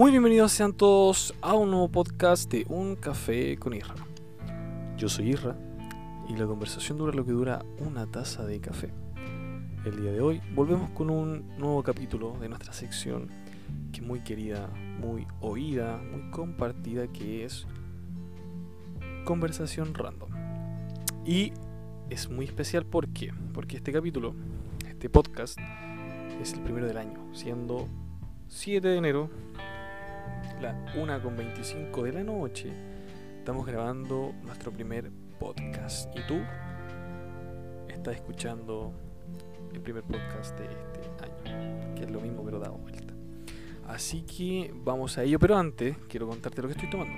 Muy bienvenidos sean todos a un nuevo podcast de Un Café con Irra. Yo soy Irra y la conversación dura lo que dura una taza de café. El día de hoy volvemos con un nuevo capítulo de nuestra sección que es muy querida, muy oída, muy compartida, que es Conversación Random. Y es muy especial ¿por qué? porque este capítulo, este podcast, es el primero del año, siendo 7 de enero, la 1.25 de la noche, estamos grabando nuestro primer podcast. Y tú estás escuchando el primer podcast de este año, que es lo mismo pero dado vuelta. Así que vamos a ello, pero antes quiero contarte lo que estoy tomando.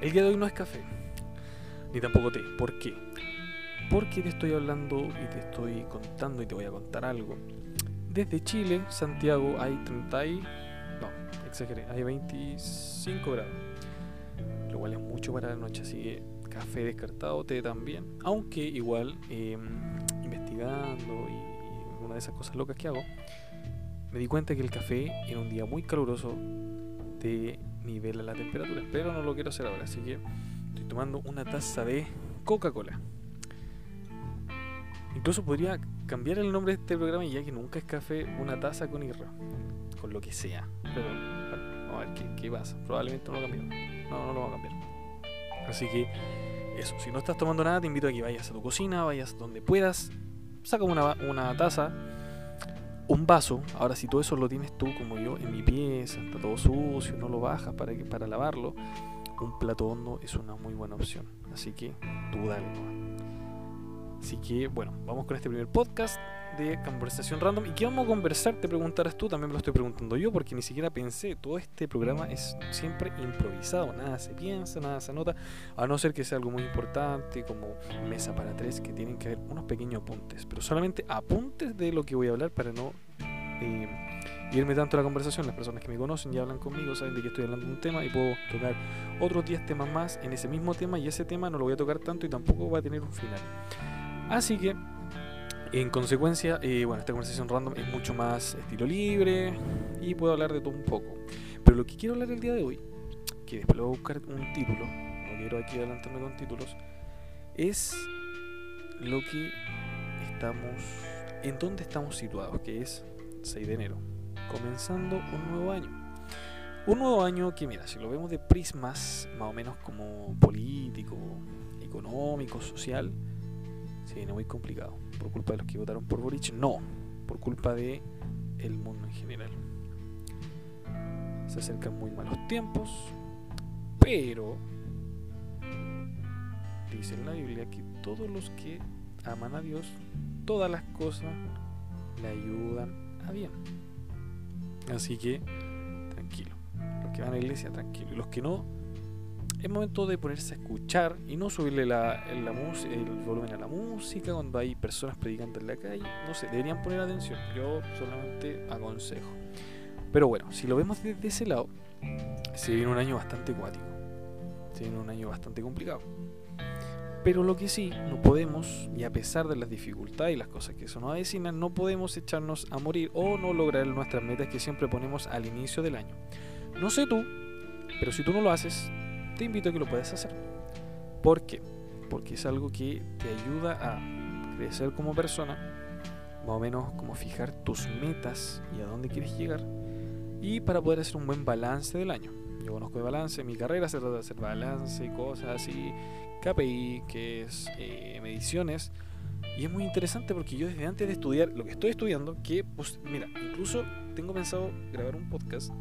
El día de hoy no es café, ni tampoco té. ¿Por qué? Porque te estoy hablando y te estoy contando y te voy a contar algo. Desde Chile, Santiago, hay 30 y... Exageré, hay 25 grados. Lo cual es mucho para la noche, así que café descartado, té también. Aunque igual, eh, investigando y una de esas cosas locas que hago, me di cuenta que el café en un día muy caluroso te nivela la temperatura. Pero no lo quiero hacer ahora, así que estoy tomando una taza de Coca-Cola. Incluso podría cambiar el nombre de este programa y ya que nunca es café, una taza con irra. Con lo que sea. Pero vamos a ver qué, pasa. Probablemente no lo cambie. No, no lo va a cambiar. Así que eso, si no estás tomando nada, te invito a que vayas a tu cocina, vayas donde puedas, saca una, una taza, un vaso. Ahora, si todo eso lo tienes tú, como yo, en mi pieza, está todo sucio, no lo bajas para, para lavarlo, un plato hondo es una muy buena opción. Así que tú dale. Así que, bueno, vamos con este primer podcast de conversación random. ¿Y qué vamos a conversar? Te preguntarás tú, también me lo estoy preguntando yo, porque ni siquiera pensé. Todo este programa es siempre improvisado, nada se piensa, nada se anota, a no ser que sea algo muy importante, como mesa para tres, que tienen que haber unos pequeños apuntes, pero solamente apuntes de lo que voy a hablar para no eh, irme tanto a la conversación. Las personas que me conocen y hablan conmigo saben de que estoy hablando de un tema y puedo tocar otros 10 temas más en ese mismo tema, y ese tema no lo voy a tocar tanto y tampoco va a tener un final. Así que, en consecuencia, eh, bueno, esta conversación random es mucho más estilo libre y puedo hablar de todo un poco. Pero lo que quiero hablar el día de hoy, que después voy a buscar un título, no quiero aquí adelantarme con títulos, es lo que estamos, en dónde estamos situados, que es 6 de enero, comenzando un nuevo año. Un nuevo año que, mira, si lo vemos de prismas más o menos como político, económico, social, se viene muy complicado. ¿Por culpa de los que votaron por Boric? No, por culpa de el mundo en general. Se acercan muy malos tiempos, pero dice en la Biblia que todos los que aman a Dios, todas las cosas le ayudan a bien. Así que tranquilo. Los que van a la iglesia, tranquilo. Y los que no, es momento de ponerse a escuchar y no subirle el volumen a la música cuando hay personas predicando en la calle. No sé, deberían poner atención. Yo solamente aconsejo. Pero bueno, si lo vemos desde ese lado, se viene un año bastante cuático. Se viene un año bastante complicado. Pero lo que sí, no podemos, y a pesar de las dificultades y las cosas que eso nos avecinan, no podemos echarnos a morir o no lograr nuestras metas que siempre ponemos al inicio del año. No sé tú, pero si tú no lo haces, te invito a que lo puedas hacer. ¿Por qué? Porque es algo que te ayuda a crecer como persona, más o menos como fijar tus metas y a dónde quieres llegar, y para poder hacer un buen balance del año. Yo conozco de balance, mi carrera se trata de hacer balance y cosas así, KPI, que es eh, mediciones, y es muy interesante porque yo desde antes de estudiar lo que estoy estudiando, que pues mira, incluso tengo pensado grabar un podcast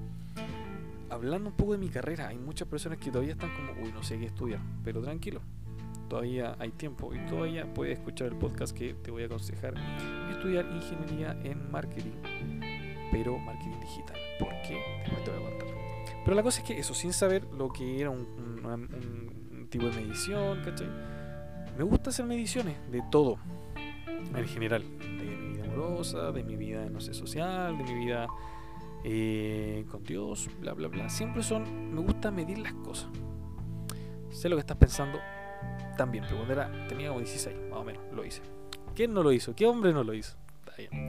hablando un poco de mi carrera, hay muchas personas que todavía están como, uy, no sé qué estudiar, pero tranquilo, todavía hay tiempo y todavía puedes escuchar el podcast que te voy a aconsejar estudiar ingeniería en marketing, pero marketing digital. ¿Por qué? Después te voy a contar. Pero la cosa es que eso, sin saber lo que era un, tipo de medición, ¿cachai? Me gusta hacer mediciones de todo, en general, de mi vida amorosa, de mi vida, no sé, social, de mi vida eh, con Dios, bla, bla, bla. Siempre son, me gusta medir las cosas. Sé lo que estás pensando también, pero cuando era, tenía como 16, más o menos, lo hice. ¿Quién no lo hizo? ¿Qué hombre no lo hizo? Está bien.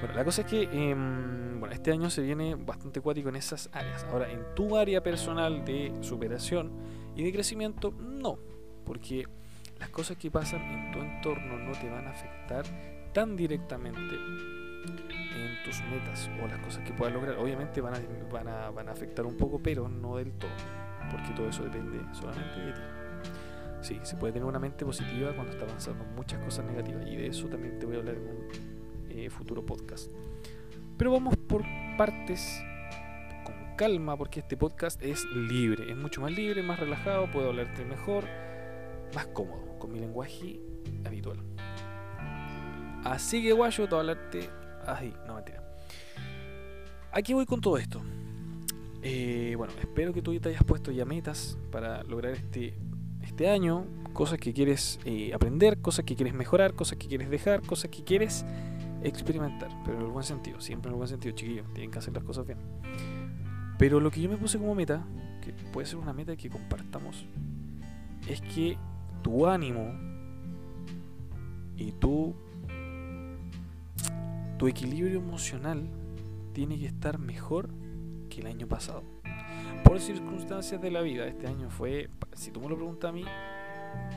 Bueno, la cosa es que em, bueno, este año se viene bastante cuático en esas áreas. Ahora, en tu área personal de superación y de crecimiento, no, porque las cosas que pasan en tu entorno no te van a afectar tan directamente en tus metas o las cosas que puedas lograr. Obviamente van a, van a, van a afectar un poco, pero no del todo, porque todo eso depende solamente de ti. Sí, se puede tener una mente positiva cuando está avanzando muchas cosas negativas y de eso también te voy a hablar en un eh, futuro podcast. Pero vamos por partes con calma porque este podcast es libre, es mucho más libre, más relajado, puedo hablarte mejor, más cómodo, con mi lenguaje habitual. Así que guayo, te voy a hablarte así, no mentira. Aquí voy con todo esto. Eh, bueno, espero que tú te hayas puesto ya metas para lograr este, este año, cosas que quieres eh, aprender, cosas que quieres mejorar, cosas que quieres dejar, cosas que quieres experimentar, pero en el buen sentido, siempre en el buen sentido, chiquillos, tienen que hacer las cosas bien. Pero lo que yo me puse como meta, que puede ser una meta que compartamos, es que tu ánimo y tu, tu equilibrio emocional tiene que estar mejor que el año pasado. Por circunstancias de la vida, este año fue, si tú me lo preguntas a mí,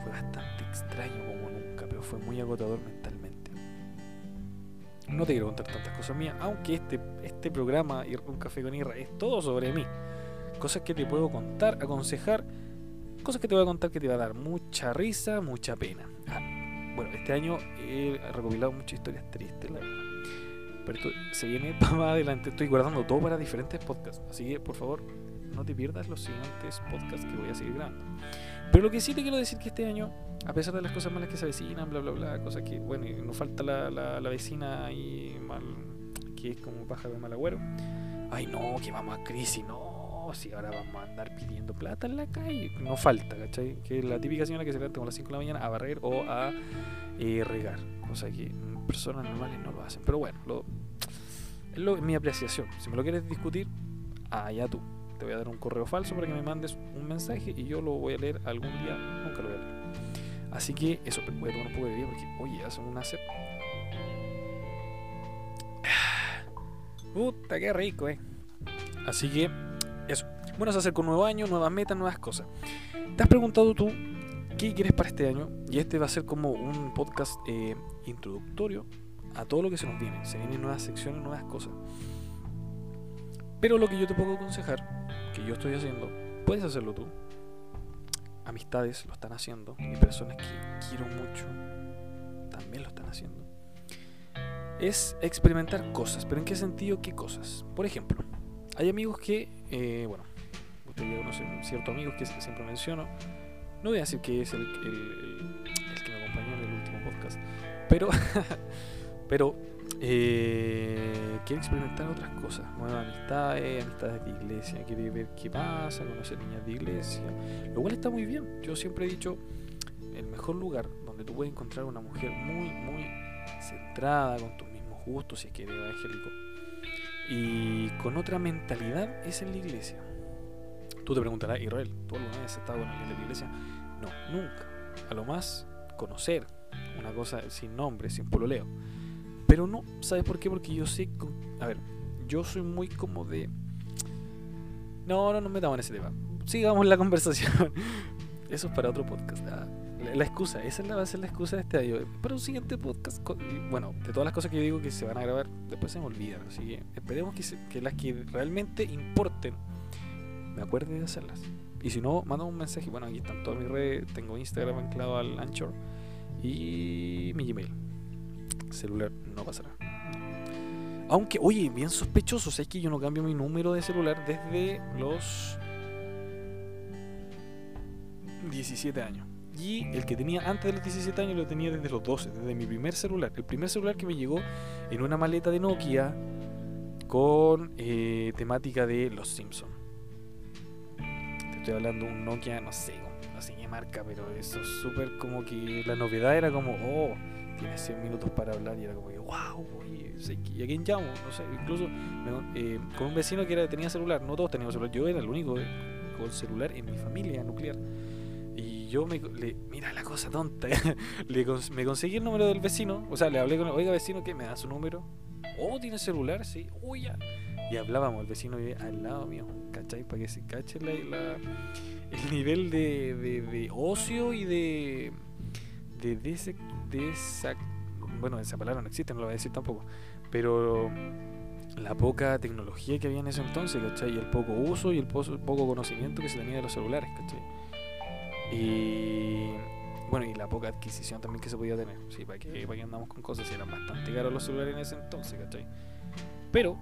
fue bastante extraño como nunca, pero fue muy agotador mentalmente. No te quiero contar tantas cosas mías, aunque este, este programa, Un Café con Irra, es todo sobre mí. Cosas que te puedo contar, aconsejar, cosas que te voy a contar que te va a dar mucha risa, mucha pena. Ah, bueno, este año he recopilado muchas historias tristes, la verdad. Pero esto se viene para más adelante. Estoy guardando todo para diferentes podcasts. Así que, por favor, no te pierdas los siguientes podcasts que voy a seguir grabando. Pero lo que sí te quiero decir que este año, a pesar de las cosas malas que se avecinan, bla, bla, bla, cosas que, bueno, nos falta la, la, la vecina ahí mal, que es como paja de mal agüero. Ay, no, que vamos a crisis, no, si ahora vamos a andar pidiendo plata en la calle. No falta, ¿cachai? Que la típica señora que se levanta a las 5 de la mañana a barrer o a eh, regar. Cosa que personas normales no lo hacen. Pero bueno, lo, es lo, mi apreciación. Si me lo quieres discutir, allá tú te voy a dar un correo falso para que me mandes un mensaje y yo lo voy a leer algún día, nunca lo voy a leer. Así que eso, voy a tomar un poco de vida porque, oye, hacen una sed. Puta, qué rico, eh. Así que, eso. Bueno, se acerca un nuevo año, nuevas metas, nuevas cosas. ¿Te has preguntado tú qué quieres para este año? Y este va a ser como un podcast eh, introductorio a todo lo que se nos viene. Se vienen nuevas secciones, nuevas cosas. Pero lo que yo te puedo aconsejar que yo estoy haciendo, puedes hacerlo tú. Amistades lo están haciendo y personas que quiero mucho también lo están haciendo. Es experimentar cosas, pero ¿en qué sentido qué cosas? Por ejemplo, hay amigos que, eh, bueno, ustedes ya conocen ciertos amigos que siempre menciono. No voy a decir que es el, el, el que me acompañó en el último podcast, pero, pero eh, quiere experimentar otras cosas, nuevas amistades, amistades de iglesia, quiere ver qué pasa, conocer niñas de iglesia, lo cual está muy bien. Yo siempre he dicho, el mejor lugar donde tú puedes encontrar una mujer muy, muy centrada, con tus mismos gustos, si es que eres evangélico, y con otra mentalidad es en la iglesia. Tú te preguntarás, Israel, ¿tú alguna vez has estado con alguien de la iglesia? No, nunca. A lo más, conocer una cosa sin nombre, sin pololeo. Pero no, ¿sabes por qué? Porque yo sé. A ver, yo soy muy como de. No, no nos metamos en ese tema. Sigamos la conversación. Eso es para otro podcast. Ah, la, excusa, esa es la, va a ser la excusa de este año. Para un siguiente podcast. Bueno, de todas las cosas que yo digo que se van a grabar, después se me olvidan. Así que esperemos que, que las que realmente importen, me acuerde de hacerlas. Y si no, manda un mensaje. Bueno, aquí están todas mis redes. Tengo Instagram anclado al Anchor y mi Gmail celular no pasará. Aunque, oye, bien sospechoso, es que yo no cambio mi número de celular desde los 17 años. Y el que tenía antes de los 17 años lo tenía desde los 12, desde mi primer celular. El primer celular que me llegó en una maleta de Nokia con eh, temática de Los Simpsons. Estoy hablando un Nokia, no sé, no sé qué marca, pero eso es súper como que la novedad era como, oh, tienes 100 minutos para hablar y era como wow, ¿y a quién llamo? No sé, incluso eh, con un vecino que era, tenía celular, no todos teníamos celular, yo era el único con celular en mi familia nuclear. Y yo me, le, mira la cosa tonta, le, me conseguí el número del vecino, o sea, le hablé con, oiga vecino, ¿qué? ¿Me da su número? Oh, ¿tiene celular? Sí. Uy, ya. Y hablábamos, el vecino vive al lado mío, ¿cachai? Para que se cache la, la- el nivel de, de, de ocio y de. de, de, esa. Bueno, esa palabra no existe, no lo voy a decir tampoco. Pero la poca tecnología que había en ese entonces, ¿cachai? Y el poco uso y el po- poco conocimiento que se tenía de los celulares, ¿cachai? Y bueno, y la poca adquisición también que se podía tener. Sí, para que, para andamos con cosas, y eran bastante caros los celulares en ese entonces, ¿cachai? Pero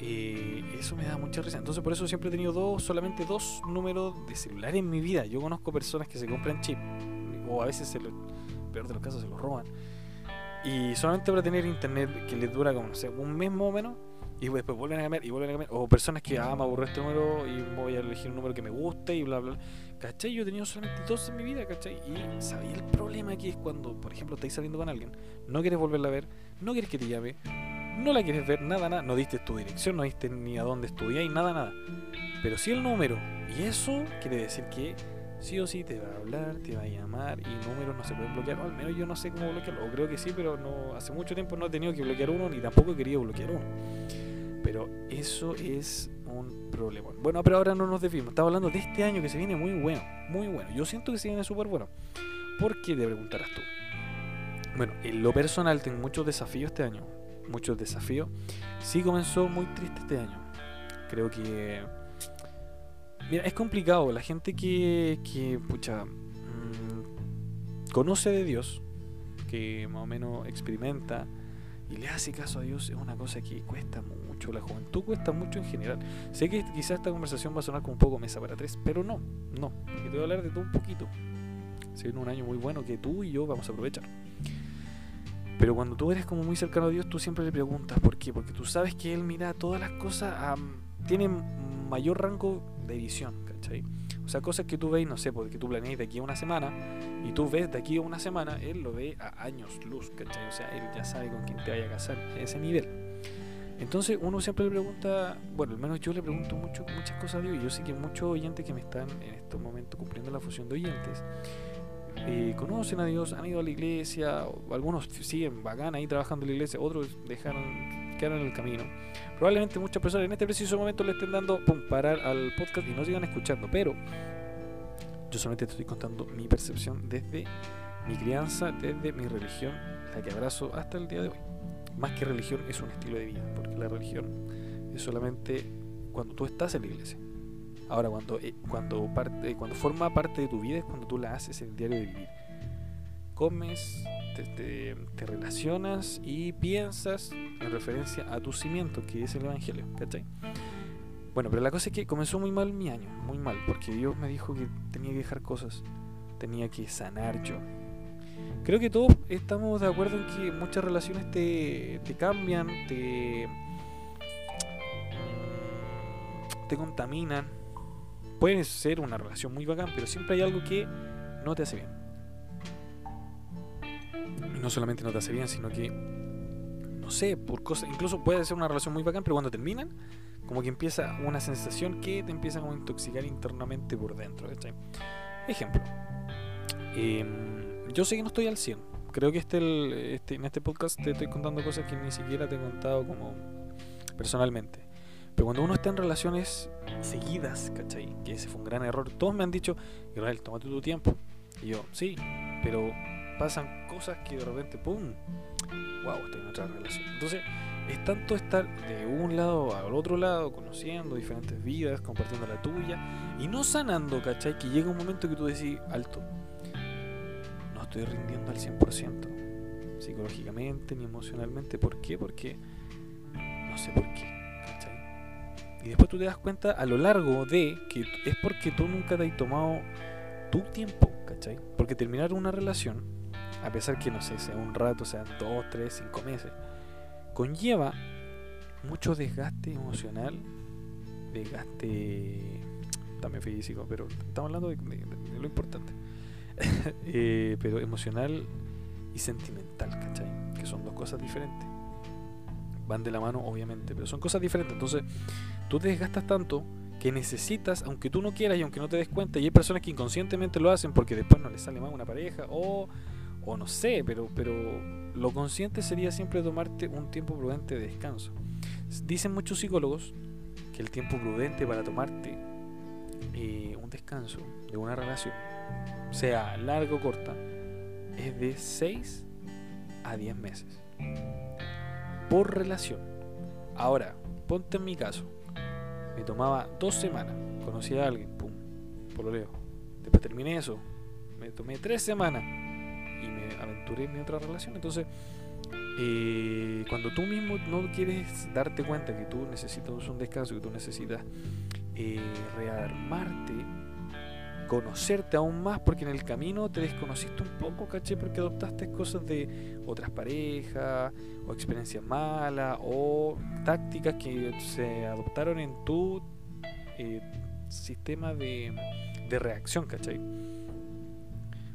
eh, eso me da mucha risa. Entonces por eso siempre he tenido dos, solamente dos números de celular en mi vida. Yo conozco personas que se compran chip, o a veces, se lo, peor de los casos, se lo roban. Y solamente para tener internet que les dura como, no sé, un mes más o menos, y después vuelven a cambiar y vuelven a cambiar. O personas que, ah, me aburrió este número y voy a elegir un número que me guste y bla, bla, bla. ¿Cachai? Yo he tenido solamente dos en mi vida, ¿cachai? Y sabía el problema que es cuando, por ejemplo, estáis saliendo con alguien, no quieres volverla a ver, no quieres que te llame, no la quieres ver, nada, nada, no diste tu dirección, no diste ni a dónde estudiáis, nada, nada. Pero sí el número. Y eso quiere decir que sí o sí te va a hablar, te va a llamar y números no se pueden bloquear. O al menos yo no sé cómo bloquearlo. O creo que sí, pero no hace mucho tiempo no he tenido que bloquear uno ni tampoco he querido bloquear uno. Pero eso es un problema. Bueno, pero ahora no nos desviemos. Estamos hablando de este año que se viene muy bueno. Muy bueno. Yo siento que se viene súper bueno. ¿Por qué te preguntarás tú? Bueno, en lo personal tengo muchos desafíos este año. Muchos desafíos. Sí comenzó muy triste este año. Creo que... Es complicado. La gente que, que pucha, mm, conoce de Dios, que más o menos experimenta y le hace caso a Dios, es una cosa que cuesta mucho. La juventud cuesta mucho en general. Sé que quizás esta conversación va a sonar como un poco mesa para tres, pero no, no. Porque te voy a hablar de todo un poquito. Se viene un año muy bueno que tú y yo vamos a aprovechar. Pero cuando tú eres como muy cercano a Dios, tú siempre le preguntas por qué. Porque tú sabes que Él mira todas las cosas, am, tiene mayor rango de visión, ¿cachai? O sea, cosas que tú ves, no sé, porque tú planeas de aquí a una semana y tú ves de aquí a una semana, Él lo ve a años luz, ¿cachai? O sea, Él ya sabe con quién te vaya a casar, a ese nivel. Entonces uno siempre le pregunta, bueno, al menos yo le pregunto mucho, muchas cosas a Dios y yo sé que muchos oyentes que me están en estos momentos cumpliendo la función de oyentes, eh, conocen a Dios, han ido a la iglesia, algunos siguen bacán ahí trabajando en la iglesia, otros dejaron, quedaron en el camino. Probablemente muchas personas en este preciso momento le estén dando pum, parar al podcast y no sigan escuchando, pero yo solamente te estoy contando mi percepción desde mi crianza, desde mi religión, la que abrazo hasta el día de hoy. Más que religión es un estilo de vida, porque la religión es solamente cuando tú estás en la iglesia. Ahora, cuando, eh, cuando, parte, cuando forma parte de tu vida es cuando tú la haces en el diario de vivir. Comes, te, te- te relacionas y piensas en referencia a tu cimiento, que es el Evangelio, ¿cachai? Bueno, pero la cosa es que comenzó muy mal mi año, muy mal, porque Dios me dijo que tenía que dejar cosas, tenía que sanar yo. Creo que todos estamos de acuerdo en que muchas relaciones te, te cambian, te, te contaminan. Puede ser una relación muy bacán, pero siempre hay algo que no te hace bien. No solamente no te hace bien, sino que, no sé, por cosas, incluso puede ser una relación muy bacán, pero cuando terminan, como que empieza una sensación que te empieza a intoxicar internamente por dentro. ¿cachai? Ejemplo. em, yo sé que no estoy al 100. Creo que este, este, en este podcast te estoy contando cosas que ni siquiera te he contado como personalmente. Pero cuando uno está en relaciones seguidas, ¿cachai? Que ese fue un gran error. Todos me han dicho, Israel, tómate tu tiempo. Y yo, sí, pero pasan cosas que de repente, ¡pum! ¡Wow! Estoy en otra relación. Entonces, es tanto estar de un lado al otro lado, conociendo diferentes vidas, compartiendo la tuya, y no sanando, ¿cachai? Que llega un momento que tú decís, alto, no estoy rindiendo al 100%, psicológicamente ni emocionalmente. ¿Por qué? Porque no sé por qué. Y después tú te das cuenta a lo largo de que es porque tú nunca te has tomado tu tiempo, ¿cachai? Porque terminar una relación, a pesar que no sé, sea un rato, sean dos, tres, cinco meses, conlleva mucho desgaste emocional, desgaste también físico, pero estamos hablando de, lo importante. Eh, pero emocional y sentimental, ¿cachai? Que son dos cosas diferentes. Van de la mano, obviamente, pero son cosas diferentes. Entonces, tú te desgastas tanto que necesitas, aunque tú no quieras y aunque no te des cuenta, y hay personas que inconscientemente lo hacen porque después no les sale más una pareja, o, o no sé, pero, pero lo consciente sería siempre tomarte un tiempo prudente de descanso. Dicen muchos psicólogos que el tiempo prudente para tomarte eh, un descanso de una relación, sea larga o corta, es de 6 a 10 meses. Por relación. Ahora, ponte en mi caso. Me tomaba dos semanas. Conocí a alguien, pum, por lo leo. Después terminé eso. Me tomé tres semanas y me aventuré en mi otra relación. Entonces, eh, cuando tú mismo no quieres darte cuenta que tú necesitas un descanso, que tú necesitas eh, rearmarte, conocerte aún más, porque en el camino te desconociste un poco, caché, porque adoptaste cosas de otras parejas, o experiencias malas, o tácticas que se adoptaron en tu eh, sistema de, de reacción, ¿cachai?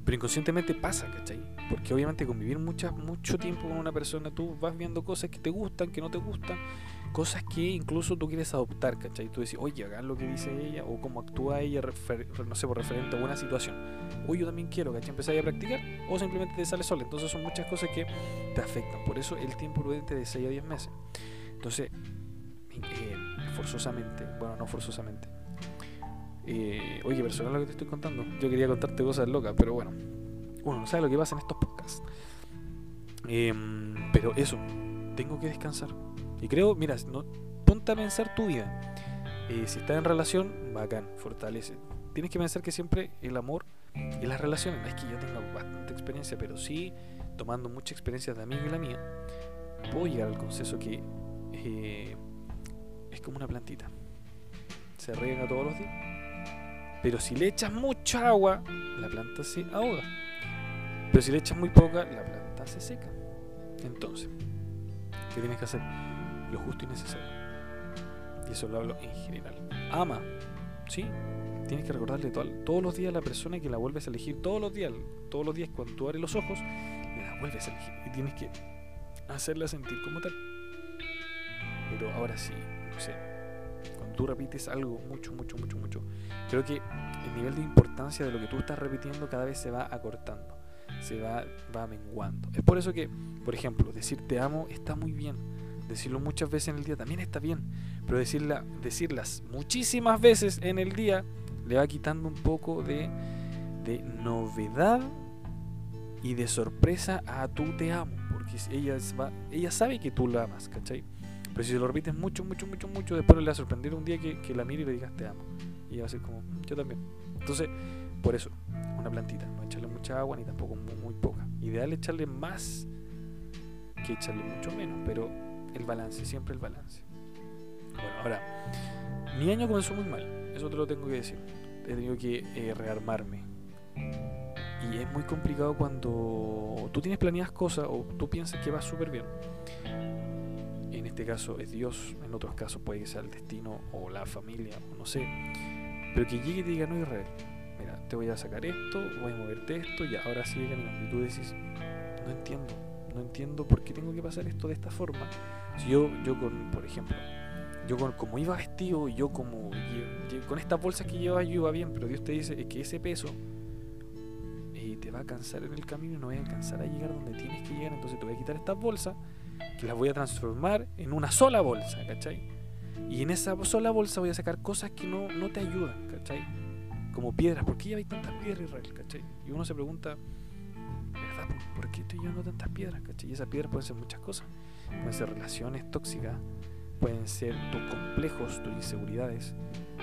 Pero inconscientemente pasa, ¿cachai? Porque obviamente convivir mucha, mucho tiempo con una persona, tú vas viendo cosas que te gustan, que no te gustan, cosas que incluso tú quieres adoptar, ¿cachai? Tú dices, oye, hagan lo que dice ella o cómo actúa ella, no sé, por referente a una situación. O yo también quiero, ¿cachai? Empezar a practicar o simplemente te sale sola. Entonces son muchas cosas que te afectan. Por eso el tiempo prudente de 6 a 10 meses. Entonces, eh, forzosamente, bueno, no forzosamente, eh, oye, personal lo que te estoy contando. Yo quería contarte cosas locas, pero bueno. Uno no sabe lo que pasa en estos podcasts. Em, pero eso, tengo que descansar. Y creo, mira, ponte a pensar tu vida. Eh, si estás en relación, bacán, fortalece. Tienes que pensar que siempre el amor y las relaciones, es que yo tenga bastante experiencia, pero sí, tomando mucha experiencia de amigo y la mía, puedo llegar al consenso que eh, es como una plantita. Se riega todos los días pero si le echas mucha agua, la planta se ahoga. Pero si le echas muy poca, la planta se seca. Entonces, ¿qué tienes que hacer? Lo justo y necesario. Y eso lo hablo en general. Ama, ¿sí? Tienes que recordarle todos los días a la persona que la vuelves a elegir. Todos los días, todos los días cuando tú abres los ojos, la vuelves a elegir. Y tienes que hacerla sentir como tal. Pero ahora sí, no sé, tú repites algo mucho, mucho, mucho, mucho, creo que el nivel de importancia de lo que tú estás repitiendo cada vez se va acortando, se va, va menguando. Es por eso que, por ejemplo, decir te amo está muy bien, decirlo muchas veces en el día también está bien, pero decirla, decirlas muchísimas veces en el día le va quitando un poco de, de novedad y de sorpresa a tú te amo, porque ella, ella sabe que tú la amas, ¿cachai? Pero si se lo repites mucho, mucho, mucho, mucho, después le va a sorprender un día que, la mire y le digas te amo. Y va a ser como, yo también. Entonces, por eso, una plantita, no echarle mucha agua ni tampoco muy, poca. Ideal echarle más que echarle mucho menos, pero el balance, siempre el balance. Bueno, ahora, mi año comenzó muy mal, eso te lo tengo que decir. He tenido que eh, rearmarme. Y es muy complicado cuando tú tienes planeadas cosas o tú piensas que va súper bien este caso es Dios, en otros casos puede ser el destino o la familia, o no sé. Pero que llegue y te diga, no Israel, mira, te voy a sacar esto, voy a moverte esto y ahora sigue caminando. Y tú decís, no entiendo, no entiendo por qué tengo que pasar esto de esta forma. Yo, yo con, por ejemplo, yo con, como iba vestido, yo como con estas bolsas que llevaba yo iba bien, pero Dios te dice que ese peso eh, te va a cansar en el camino y no voy a alcanzar a llegar donde tienes que llegar, entonces te voy a quitar estas bolsas que las voy a transformar en una sola bolsa, ¿cachai? Y en esa sola bolsa voy a sacar cosas que no, no te ayudan, ¿cachai? Como piedras, ¿por qué hay tantas piedras, Israel? ¿cachai? Y uno se pregunta, ¿verdad? ¿Por qué estoy llevando tantas piedras? ¿cachai? Y esas piedras pueden ser muchas cosas. Pueden ser relaciones tóxicas, pueden ser tus complejos, tus inseguridades,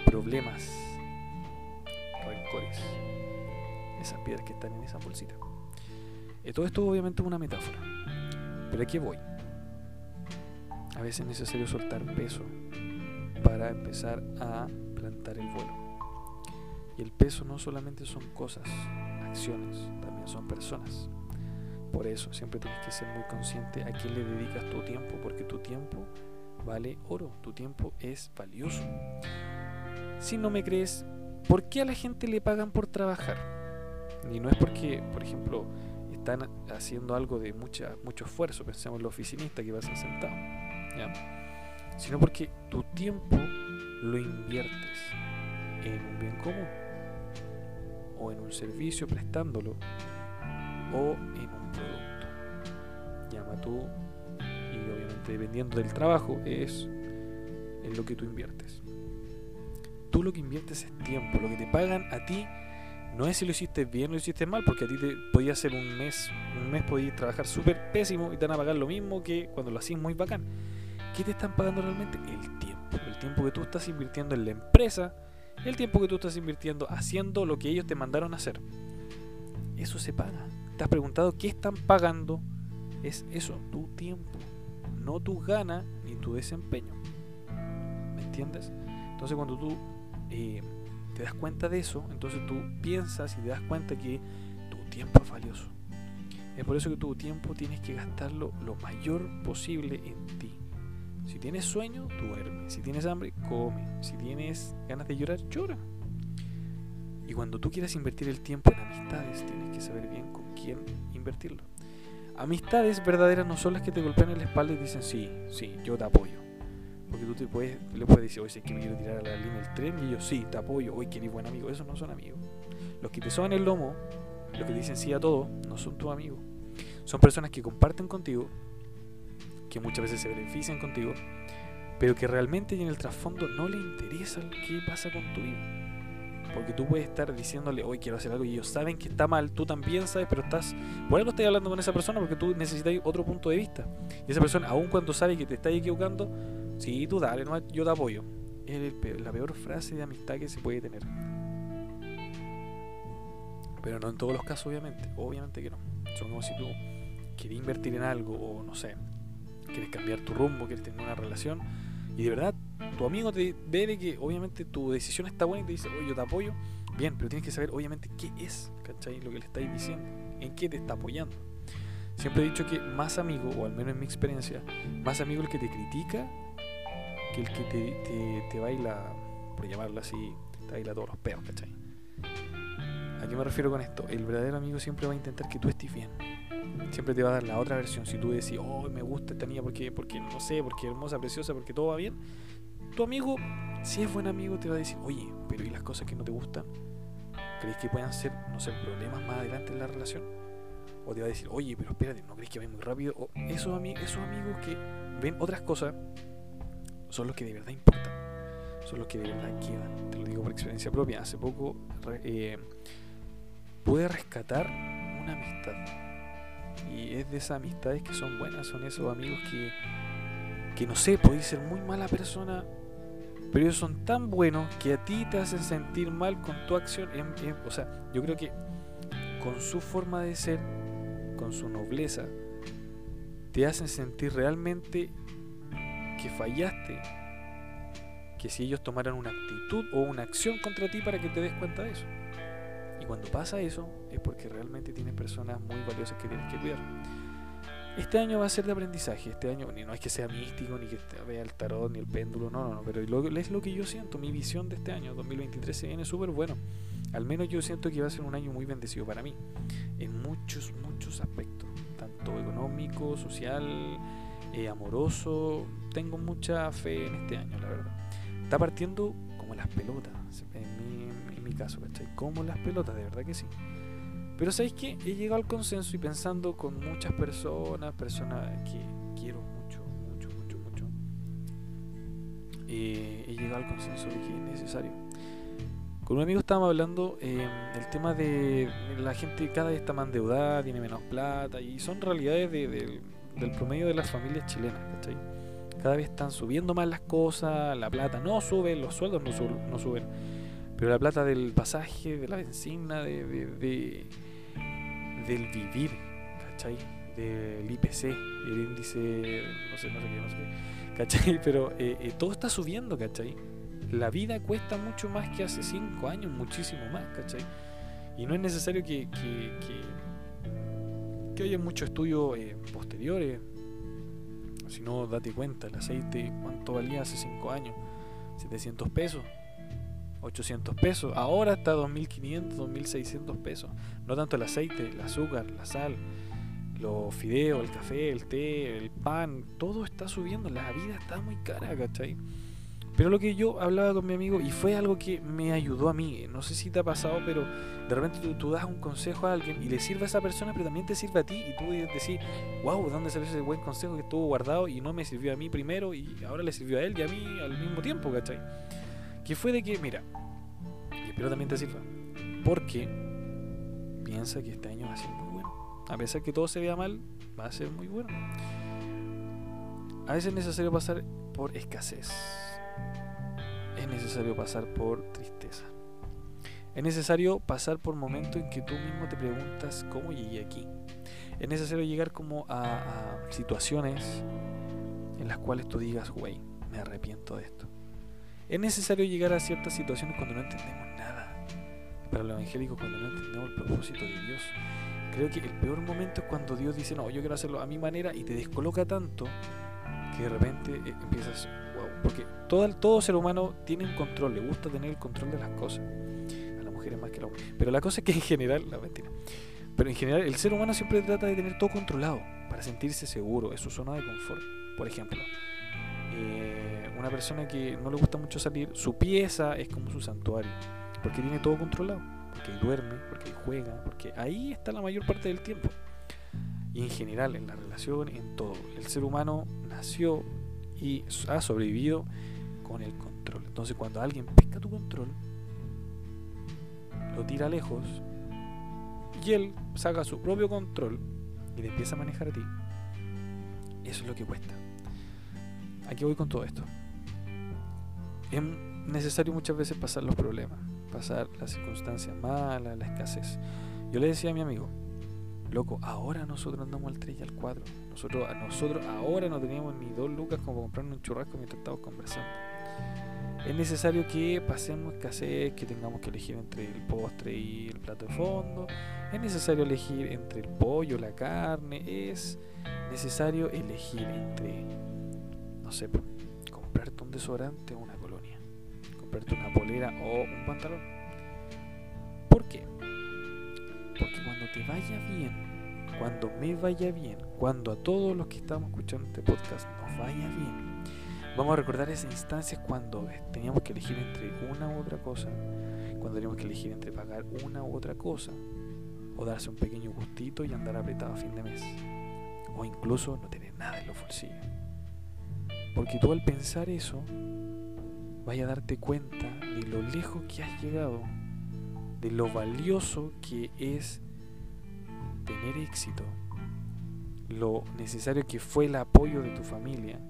problemas, rencores. Esas piedras que están en esa bolsita. Y todo esto obviamente es una metáfora. Pero aquí voy. A veces es necesario soltar peso para empezar a plantar el vuelo. Y el peso no solamente son cosas, acciones, también son personas. Por eso siempre tienes que ser muy consciente a quién le dedicas tu tiempo, porque tu tiempo vale oro, tu tiempo es valioso. Si no me crees, ¿por qué a la gente le pagan por trabajar? Y no es porque, por ejemplo, están haciendo algo de mucha, mucho esfuerzo, pensemos en los oficinistas que pasan sentados sino porque tu tiempo lo inviertes en un bien común o en un servicio prestándolo o en un producto. llama tú, y obviamente dependiendo del trabajo, es en lo que tú inviertes. Tú lo que inviertes es tiempo, lo que te pagan a ti no es si lo hiciste bien o lo hiciste mal, porque a ti te podía hacer un mes, un mes podías trabajar súper pésimo y te van a pagar lo mismo que cuando lo hacías muy bacán. ¿Qué te están pagando realmente? El tiempo. El tiempo que tú estás invirtiendo en la empresa, el tiempo que tú estás invirtiendo haciendo lo que ellos te mandaron a hacer. Eso se paga. ¿Te has preguntado qué están pagando? Es eso, tu tiempo, no tu ganas ni tu desempeño. ¿Me entiendes? Entonces cuando tú eh, te das cuenta de eso, entonces tú piensas y te das cuenta que tu tiempo es valioso. Es por eso que tu tiempo tienes que gastarlo lo mayor posible en ti. Si tienes sueño, duerme. Si tienes hambre, come. Si tienes ganas de llorar, llora. Y cuando tú quieras invertir el tiempo en amistades, tienes que saber bien con quién invertirlo. Amistades verdaderas no son las que te golpean en la espalda y dicen, sí, sí, yo te apoyo. Porque tú te puedes, le puedes decir, oye, si es que me quiero tirar a la línea del tren, y ellos, sí, te apoyo, oye, que eres buen amigo. Esos no son amigos. Los que te soban el lomo, los que dicen sí a todo, no son tus amigos. Son personas que comparten contigo, que muchas veces se benefician contigo, pero que realmente en el trasfondo no le interesa qué pasa con tu vida. Porque tú puedes estar diciéndole, hoy quiero hacer algo y ellos saben que está mal, tú también sabes, pero estás. Por algo estás hablando con esa persona porque tú necesitas otro punto de vista. Y esa persona, aun cuando sabe que te estás equivocando, sí, tú dale, yo te apoyo. Es la peor frase de amistad que se puede tener. Pero no en todos los casos, obviamente. Obviamente que no. Son como si tú quieres invertir en algo o no sé, quieres cambiar tu rumbo, quieres tener una relación y de verdad tu amigo te ve que obviamente tu decisión está buena y te dice, oye, yo te apoyo, bien, pero tienes que saber obviamente qué es, ¿cachai? Lo que le estáis diciendo, en qué te está apoyando. Siempre he dicho que más amigo, o al menos en mi experiencia, más amigo el que te critica que el que te, te, te baila, por llamarlo así, te baila todos los peos, ¿cachai? ¿A qué me refiero con esto? El verdadero amigo siempre va a intentar que tú estés bien siempre te va a dar la otra versión. Si tú decís, oh, me gusta esta niña porque, porque no sé, porque hermosa, preciosa, porque todo va bien, tu amigo, si es buen amigo, te va a decir, oye, pero ¿y las cosas que no te gustan? ¿Crees que puedan ser, no sé, problemas más adelante en la relación? O te va a decir, oye, pero espérate, ¿no crees que va muy rápido? O esos, esos amigos que ven otras cosas son los que de verdad importan. Son los que de verdad quedan. Te lo digo por experiencia propia. Hace poco eh, pude rescatar una amistad y es de esas amistades que son buenas, son esos amigos que, que no sé, podéis ser muy mala persona, pero ellos son tan buenos que a ti te hacen sentir mal con tu acción. o sea, yo creo que con su forma de ser, con su nobleza, te hacen sentir realmente que fallaste. Que si ellos tomaran una actitud o una acción contra ti para que te des cuenta de eso. Y cuando pasa eso, es porque realmente tienes personas muy valiosas que tienes que cuidar. Este año va a ser de aprendizaje. Este año no es que sea místico, ni que vea el tarot, ni el péndulo, no, no, no. Pero es lo que yo siento. Mi visión de este año, 2023, se viene súper bueno. Al menos yo siento que va a ser un año muy bendecido para mí. En muchos, muchos aspectos. Tanto económico, social, eh, amoroso. Tengo mucha fe en este año, la verdad. Está partiendo como las pelotas. En mi, caso, ¿cachai? Como las pelotas, de verdad que sí. Pero ¿sabéis qué? He llegado al consenso y pensando con muchas personas, personas que quiero mucho, mucho, mucho, mucho, eh, he llegado al consenso de que es necesario. Con un amigo estábamos hablando eh, del tema de la gente cada vez está más endeudada, tiene menos plata, y son realidades del promedio de las familias chilenas, ¿cachai? Cada vez están subiendo más las cosas, la plata no sube, los sueldos no, no suben pero la plata del pasaje, de la benzina, de, de, del vivir, ¿cachai? Del IPC, el índice, no sé, no sé qué, no sé qué, ¿cachai? Pero eh, eh, todo está subiendo, ¿cachai? La vida cuesta mucho más que hace cinco años, muchísimo más, ¿cachai? Y no es necesario que, que, que, haya muchos estudios eh, posteriores. Si no, date cuenta, el aceite, ¿cuánto valía hace cinco años? 700 pesos. 800 pesos. Ahora está 2.500, 2.600 pesos. No tanto el aceite, el azúcar, la sal, los fideos, el café, el té, el pan. Todo está subiendo. La vida está muy cara, ¿cachai? Pero lo que yo hablaba con mi amigo, y fue algo que me ayudó a mí, no sé si te ha pasado, pero de repente tú, das un consejo a alguien y le sirve a esa persona, pero también te sirve a ti, y tú decís, wow, ¿dónde salió ese buen consejo que estuvo guardado y no me sirvió a mí primero y ahora le sirvió a él y a mí al mismo tiempo, ¿cachai? Que fue de que, mira, y espero también te sirva, porque piensa que este año va a ser muy bueno. A pesar que todo se vea mal, va a ser muy bueno. A veces es necesario pasar por escasez es necesario pasar por tristeza. Es necesario pasar por momentos en que tú mismo te preguntas cómo llegué aquí. Es necesario llegar como a, situaciones en las cuales tú digas, güey, me arrepiento de esto. Es necesario llegar a ciertas situaciones cuando no entendemos nada. Para los evangélicos, cuando no entendemos el propósito de Dios. Creo que el peor momento es cuando Dios dice, no, yo quiero hacerlo a mi manera y te descoloca tanto que de repente eh, empiezas, porque todo, todo ser humano tiene un control, le gusta tener el control de las cosas. A las mujeres más que a los hombres. Pero la cosa es que en general, la mentira. Pero en general, el ser humano siempre trata de tener todo controlado para sentirse seguro, es su zona de confort. Por ejemplo, eh, una persona que no le gusta mucho salir, su pieza es como su santuario, porque tiene todo controlado, porque duerme, porque juega, porque ahí está la mayor parte del tiempo. Y en general, en la relación, en todo. El ser humano nació y ha sobrevivido con el control. Entonces cuando alguien pesca tu control, lo tira lejos y él saca su propio control y le empieza a manejar a ti, eso es lo que cuesta. Aquí voy con todo esto. Es necesario muchas veces pasar los problemas, pasar las circunstancias malas, la escasez. Yo le decía a mi amigo, Loco, ahora nosotros andamos al 3 y al 4. Nosotros, nosotros ahora no teníamos ni dos lucas como comprarnos un churrasco mientras estábamos conversando. Es necesario que pasemos escasez, que tengamos que elegir entre el postre y el plato de fondo. Es necesario elegir entre el pollo, la carne. Es necesario elegir entre, no sé, comprarte un desodorante o una colonia. Comprarte una polera o un pantalón. ¿Por qué? Porque cuando te vaya bien, cuando me vaya bien, cuando a todos los que estamos escuchando este podcast nos vaya bien, vamos a recordar esas instancias cuando teníamos que elegir entre una u otra cosa, cuando teníamos que elegir entre pagar una u otra cosa, o darse un pequeño gustito y andar apretado a fin de mes, o incluso no tener nada en los bolsillos. Porque tú al pensar eso, vaya a darte cuenta de lo lejos que has llegado de lo valioso que es tener éxito, lo necesario que fue el apoyo de tu familia.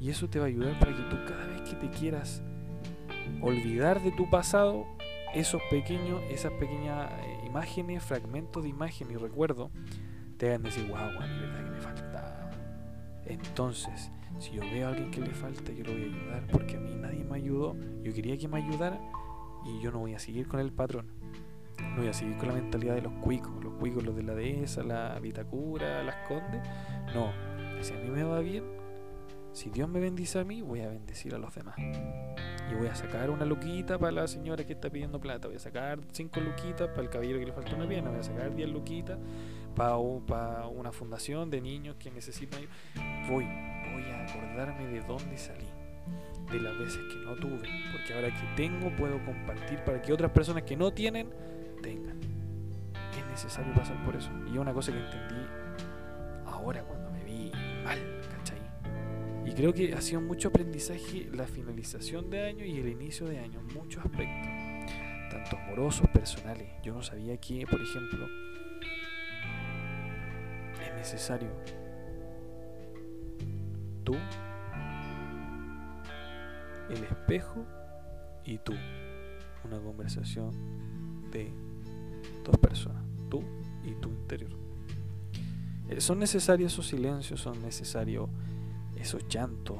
Y eso te va a ayudar para que tú cada vez que te quieras olvidar de tu pasado, esos pequeños, esas pequeñas eh, imágenes, fragmentos de imagen y recuerdo, te hagan decir, wow, a verdad que me faltaba. Entonces, si yo veo a alguien que le falta, yo lo voy a ayudar porque a mí nadie me ayudó. Yo quería que me ayudara y yo no voy a seguir con el patrón. No voy a seguir con la mentalidad de los cuicos, los cuicos, los de la dehesa, la Vitacura, las Condes. No, si a mí me va bien, si Dios me bendice a mí, voy a bendecir a los demás. Y voy a sacar una luquita para la señora que está pidiendo plata, voy a sacar cinco luquitas para el caballero que le falta una pierna, voy a sacar diez luquitas para, para una fundación de niños que necesitan. Voy, voy a acordarme de dónde salí de las veces que no tuve, porque ahora que tengo puedo compartir para que otras personas que no tienen tengan. Es necesario pasar por eso. Y una cosa que entendí ahora cuando me vi mal, ¿cachai? Y creo que ha sido mucho aprendizaje la finalización de año y el inicio de año, muchos aspectos, tanto amorosos, personales. Yo no sabía que, por ejemplo, es necesario tú el espejo y tú. Una conversación de dos personas, tú y tu interior. Eh, son necesarios esos silencios, son necesarios esos llantos,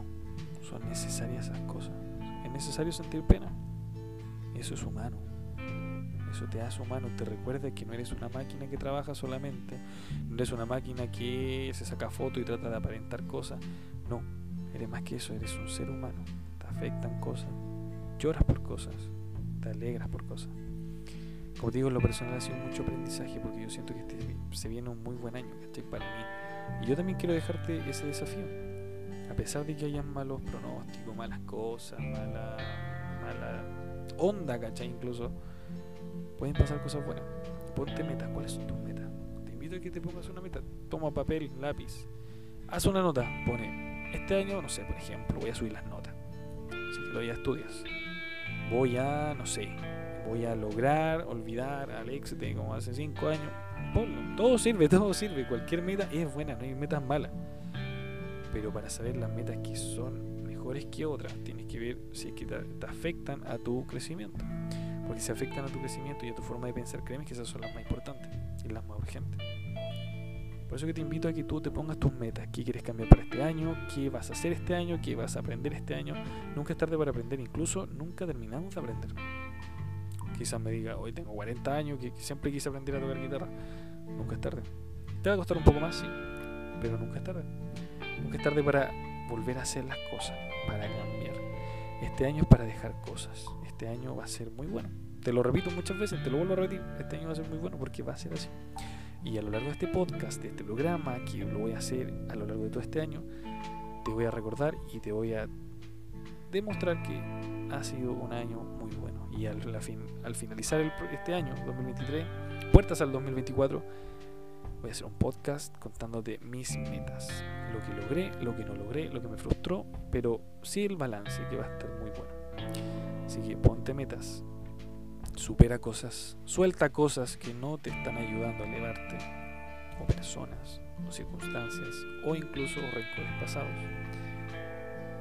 son necesarias esas cosas. Es necesario sentir pena. Eso es humano. Eso te hace humano, te recuerda que no eres una máquina que trabaja solamente, no eres una máquina que se saca foto y trata de aparentar cosas. No, eres más que eso, eres un ser humano afectan cosas, lloras por cosas, te alegras por cosas. Como te digo, lo personal ha sido mucho aprendizaje porque yo siento que este se viene un muy buen año para mí. Y yo también quiero dejarte ese desafío. a pesar de que hayan malos pronósticos, malas cosas, mala, mala onda, ¿cachai? Incluso, pueden pasar cosas buenas. Ponte metas, ¿cuáles son tus metas? Te invito a que te pongas una meta. Toma papel, lápiz, haz una nota, pone, este año, no sé, por ejemplo, voy a subir las notas. Que todavía estudias. Voy a, no sé, voy a lograr olvidar al ex de como hace 5 años. Ponlo. Todo sirve, todo sirve. Cualquier meta es buena, no hay metas malas. Pero para saber las metas que son mejores que otras, tienes que ver si es que te, te afectan a tu crecimiento. Porque si afectan a tu crecimiento y a tu forma de pensar, créeme que esas son las más importantes y las más urgentes. Por eso que te invito a que tú te pongas tus metas, qué quieres cambiar para este año, qué vas a hacer este año, qué vas a aprender este año. Nunca es tarde para aprender, incluso nunca terminamos de aprender. Quizás me diga, hoy tengo 40 años, que siempre quise aprender a tocar guitarra. Nunca es tarde. Te va a costar un poco más, sí, pero nunca es tarde. Nunca es tarde para volver a hacer las cosas, para cambiar. Este año es para dejar cosas. Este año va a ser muy bueno. Te lo repito muchas veces, te lo vuelvo a repetir. Este año va a ser muy bueno porque va a ser así. Y a lo largo de este podcast, de este programa, que lo voy a hacer a lo largo de todo este año, te voy a recordar y te voy a demostrar que ha sido un año muy bueno. Y al, fin, al finalizar este año, 2023, puertas al 2024, voy a hacer un podcast contándote mis metas. Lo que logré, lo que no logré, lo que me frustró, pero sí el balance que va a estar muy bueno. Así que ponte metas, supera cosas, suelta cosas que no te están ayudando a elevarte, o personas, o circunstancias, o incluso rencores pasados.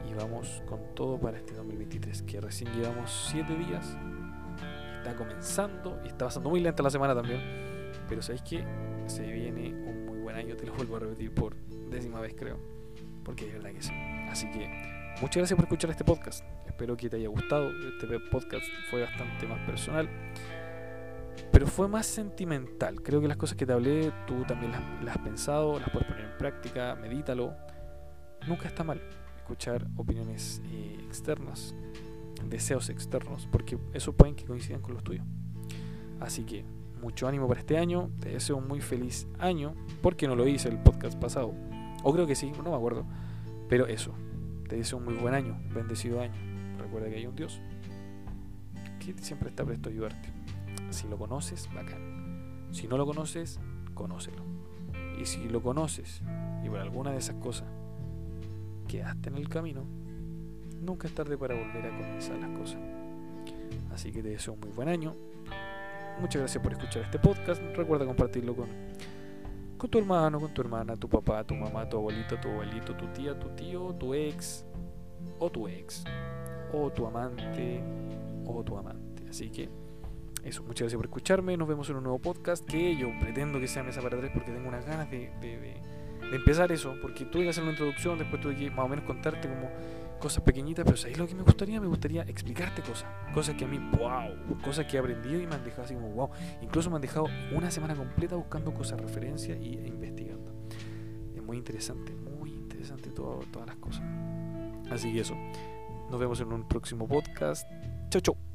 Y vamos con todo para este 2023, que recién llevamos 7 días, está comenzando y está pasando muy lenta la semana también, pero sabéis que se viene un muy buen año, te lo vuelvo a repetir por décima vez creo, porque es verdad que sí. Así que muchas gracias por escuchar este podcast. Espero que te haya gustado. Este podcast fue bastante más personal, pero fue más sentimental. Creo que las cosas que te hablé, tú también las, has pensado, las puedes poner en práctica, medítalo. Nunca está mal escuchar opiniones eh, externas, deseos externos, porque eso pueden que coincidan con los tuyos. Así que mucho ánimo para este año, te deseo un muy feliz año, porque no lo hice el podcast pasado, o creo que sí, no me acuerdo, pero eso, te deseo un muy buen año, bendecido año. Recuerda que hay un Dios que siempre está presto a ayudarte. Si lo conoces, bacán. Si no lo conoces, conócelo. Y si lo conoces y por alguna de esas cosas quedaste en el camino, nunca es tarde para volver a comenzar las cosas. Así que te deseo un muy buen año. Muchas gracias por escuchar este podcast. Recuerda compartirlo con, con tu hermano, con tu hermana, tu papá, tu mamá, tu abuelito, tu abuelito, tu tía, tu tío, tu ex o tu ex o tu amante o tu amante. Así que eso, muchas gracias por escucharme. Nos vemos en un nuevo podcast que yo pretendo que sea Mesa para tres porque tengo unas ganas de, de, empezar eso. Porque tuve que hacer una introducción, después tuve que más o menos contarte como cosas pequeñitas, pero ¿sabes lo que me gustaría? Me gustaría explicarte cosas. Cosas que a mí, wow, cosas que he aprendido y me han dejado así como wow. Incluso me han dejado una semana completa buscando cosas, referencias e investigando. Es muy interesante, muy interesante todas las cosas. Así que eso. Nos vemos en un próximo podcast. Chau, chau.